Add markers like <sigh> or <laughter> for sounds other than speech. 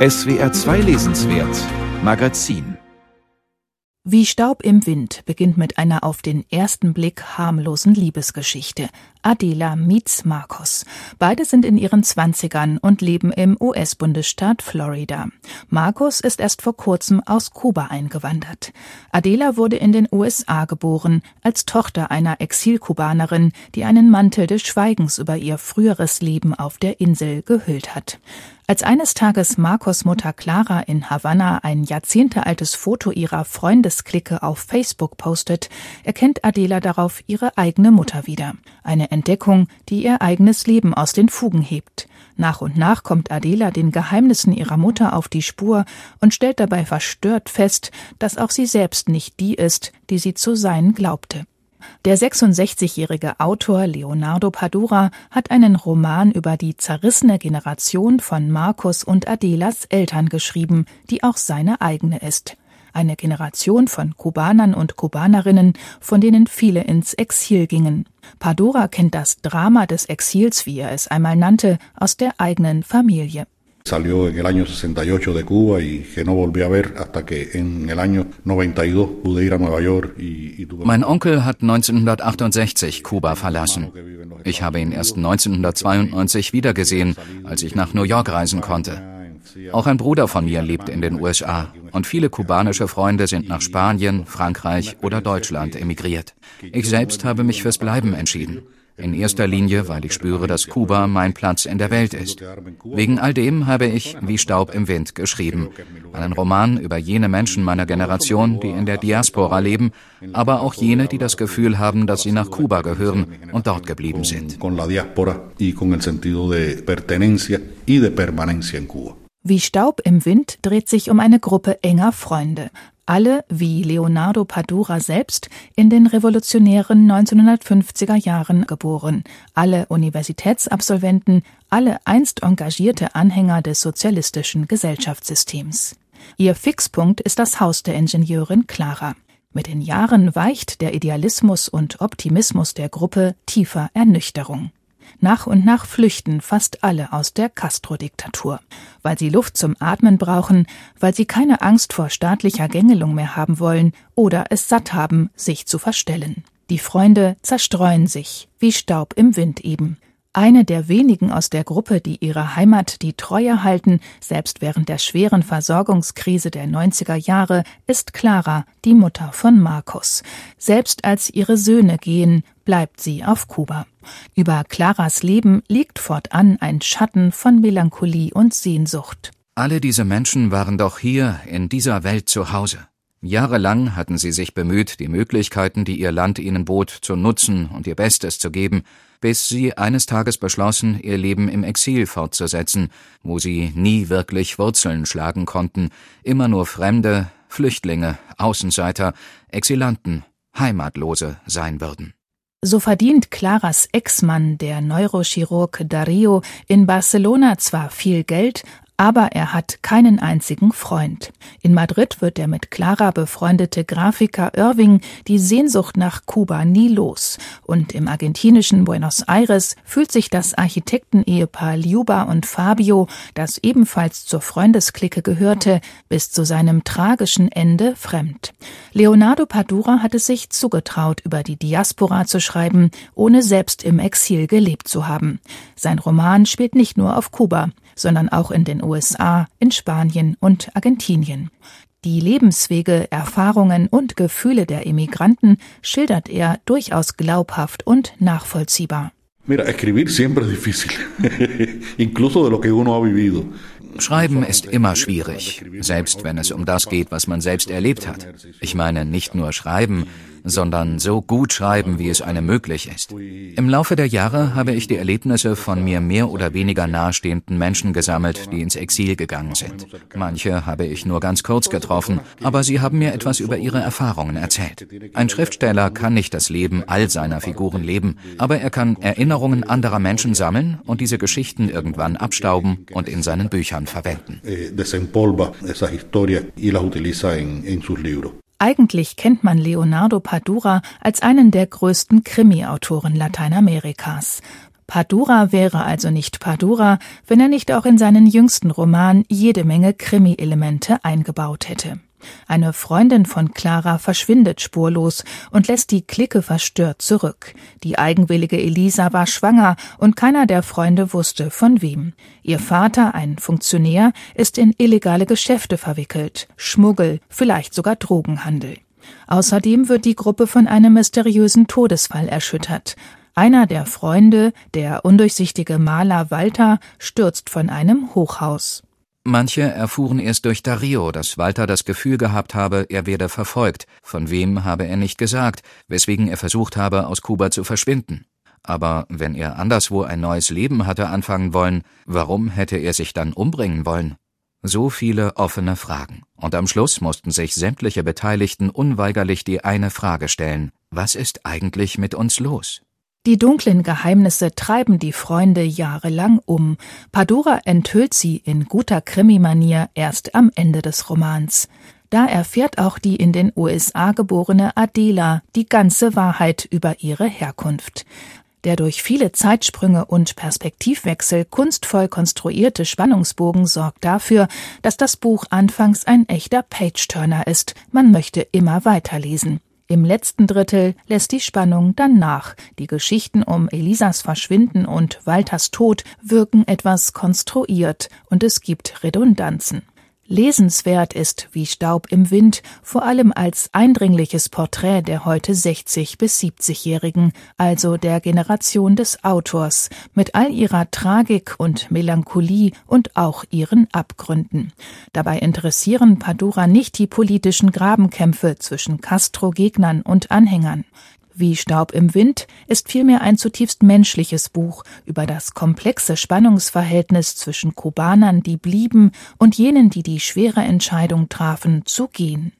SWR 2 Lesenswert Magazin wie Staub im Wind beginnt mit einer auf den ersten Blick harmlosen Liebesgeschichte. Adela meets Marcos. Beide sind in ihren Zwanzigern und leben im US-Bundesstaat Florida. Marcos ist erst vor kurzem aus Kuba eingewandert. Adela wurde in den USA geboren, als Tochter einer Exilkubanerin, die einen Mantel des Schweigens über ihr früheres Leben auf der Insel gehüllt hat. Als eines Tages Marcos Mutter Clara in Havanna ein jahrzehntealtes Foto ihrer Freundesklicke auf Facebook postet, erkennt Adela darauf ihre eigene Mutter wieder. Eine Entdeckung, die ihr eigenes Leben aus den Fugen hebt. Nach und nach kommt Adela den Geheimnissen ihrer Mutter auf die Spur und stellt dabei verstört fest, dass auch sie selbst nicht die ist, die sie zu sein glaubte. Der 66-jährige Autor Leonardo Padura hat einen Roman über die zerrissene Generation von Markus und Adelas Eltern geschrieben, die auch seine eigene ist. Eine Generation von Kubanern und Kubanerinnen, von denen viele ins Exil gingen. Padura kennt das Drama des Exils, wie er es einmal nannte, aus der eigenen Familie. Salió en el año 68 de Cuba y que no volví a ver hasta que en el año 92 pude ir a Nueva York y, y tuve Mein Onkel hat 1968 Kuba verlassen. Ich habe ihn erst 1992 wiedergesehen, als ich nach New York reisen konnte. Auch ein Bruder von mir lebt in den USA und viele kubanische Freunde sind nach Spanien, Frankreich oder Deutschland emigriert. Ich selbst habe mich fürs Bleiben entschieden. In erster Linie, weil ich spüre, dass Kuba mein Platz in der Welt ist. Wegen all dem habe ich Wie Staub im Wind geschrieben. Einen Roman über jene Menschen meiner Generation, die in der Diaspora leben, aber auch jene, die das Gefühl haben, dass sie nach Kuba gehören und dort geblieben sind. Wie Staub im Wind dreht sich um eine Gruppe enger Freunde alle, wie Leonardo Padura selbst, in den revolutionären 1950er Jahren geboren, alle Universitätsabsolventen, alle einst engagierte Anhänger des sozialistischen Gesellschaftssystems. Ihr Fixpunkt ist das Haus der Ingenieurin Clara. Mit den Jahren weicht der Idealismus und Optimismus der Gruppe tiefer Ernüchterung. Nach und nach flüchten fast alle aus der Castro-Diktatur, weil sie Luft zum Atmen brauchen, weil sie keine Angst vor staatlicher Gängelung mehr haben wollen oder es satt haben, sich zu verstellen. Die Freunde zerstreuen sich, wie Staub im Wind eben. Eine der wenigen aus der Gruppe, die ihre Heimat die Treue halten, selbst während der schweren Versorgungskrise der 90er Jahre, ist Clara, die Mutter von Markus. Selbst als ihre Söhne gehen, bleibt sie auf Kuba. Über Claras Leben liegt fortan ein Schatten von Melancholie und Sehnsucht. Alle diese Menschen waren doch hier in dieser Welt zu Hause. Jahrelang hatten sie sich bemüht, die Möglichkeiten, die ihr Land ihnen bot, zu nutzen und ihr Bestes zu geben, bis sie eines Tages beschlossen, ihr Leben im Exil fortzusetzen, wo sie nie wirklich Wurzeln schlagen konnten, immer nur Fremde, Flüchtlinge, Außenseiter, Exilanten, Heimatlose sein würden. So verdient Claras Ex-Mann, der Neurochirurg Dario, in Barcelona zwar viel Geld, aber er hat keinen einzigen Freund. In Madrid wird der mit Clara befreundete Grafiker Irving die Sehnsucht nach Kuba nie los. Und im argentinischen Buenos Aires fühlt sich das Architektenehepaar Liuba und Fabio, das ebenfalls zur Freundesklicke gehörte, bis zu seinem tragischen Ende fremd. Leonardo Padura hat es sich zugetraut, über die Diaspora zu schreiben, ohne selbst im Exil gelebt zu haben. Sein Roman spielt nicht nur auf Kuba sondern auch in den USA, in Spanien und Argentinien. Die Lebenswege, Erfahrungen und Gefühle der Emigranten schildert er durchaus glaubhaft und nachvollziehbar. <laughs> Schreiben ist immer schwierig, selbst wenn es um das geht, was man selbst erlebt hat. Ich meine nicht nur schreiben, sondern so gut schreiben, wie es einem möglich ist. Im Laufe der Jahre habe ich die Erlebnisse von mir mehr oder weniger nahestehenden Menschen gesammelt, die ins Exil gegangen sind. Manche habe ich nur ganz kurz getroffen, aber sie haben mir etwas über ihre Erfahrungen erzählt. Ein Schriftsteller kann nicht das Leben all seiner Figuren leben, aber er kann Erinnerungen anderer Menschen sammeln und diese Geschichten irgendwann abstauben und in seinen Büchern verwenden. Eh, eigentlich kennt man Leonardo Padura als einen der größten Krimi-Autoren Lateinamerikas. Padura wäre also nicht Padura, wenn er nicht auch in seinen jüngsten Roman jede Menge Krimi-Elemente eingebaut hätte. Eine Freundin von Clara verschwindet spurlos und lässt die Clique verstört zurück. Die eigenwillige Elisa war schwanger und keiner der Freunde wusste von wem. Ihr Vater, ein Funktionär, ist in illegale Geschäfte verwickelt, Schmuggel, vielleicht sogar Drogenhandel. Außerdem wird die Gruppe von einem mysteriösen Todesfall erschüttert. Einer der Freunde, der undurchsichtige Maler Walter, stürzt von einem Hochhaus. Manche erfuhren erst durch Dario, dass Walter das Gefühl gehabt habe, er werde verfolgt. Von wem habe er nicht gesagt, weswegen er versucht habe, aus Kuba zu verschwinden. Aber wenn er anderswo ein neues Leben hatte anfangen wollen, warum hätte er sich dann umbringen wollen? So viele offene Fragen. Und am Schluss mussten sich sämtliche Beteiligten unweigerlich die eine Frage stellen. Was ist eigentlich mit uns los? Die dunklen Geheimnisse treiben die Freunde jahrelang um. Padura enthüllt sie in guter Krimi-Manier erst am Ende des Romans. Da erfährt auch die in den USA geborene Adela die ganze Wahrheit über ihre Herkunft. Der durch viele Zeitsprünge und Perspektivwechsel kunstvoll konstruierte Spannungsbogen sorgt dafür, dass das Buch anfangs ein echter Page-Turner ist. Man möchte immer weiterlesen. Im letzten Drittel lässt die Spannung dann nach. Die Geschichten um Elisas Verschwinden und Walters Tod wirken etwas konstruiert und es gibt Redundanzen. Lesenswert ist wie Staub im Wind, vor allem als eindringliches Porträt der heute 60 bis 70-Jährigen, also der Generation des Autors, mit all ihrer Tragik und Melancholie und auch ihren Abgründen. Dabei interessieren Padura nicht die politischen Grabenkämpfe zwischen Castro-Gegnern und Anhängern. Wie Staub im Wind ist vielmehr ein zutiefst menschliches Buch über das komplexe Spannungsverhältnis zwischen Kubanern, die blieben, und jenen, die die schwere Entscheidung trafen, zu gehen.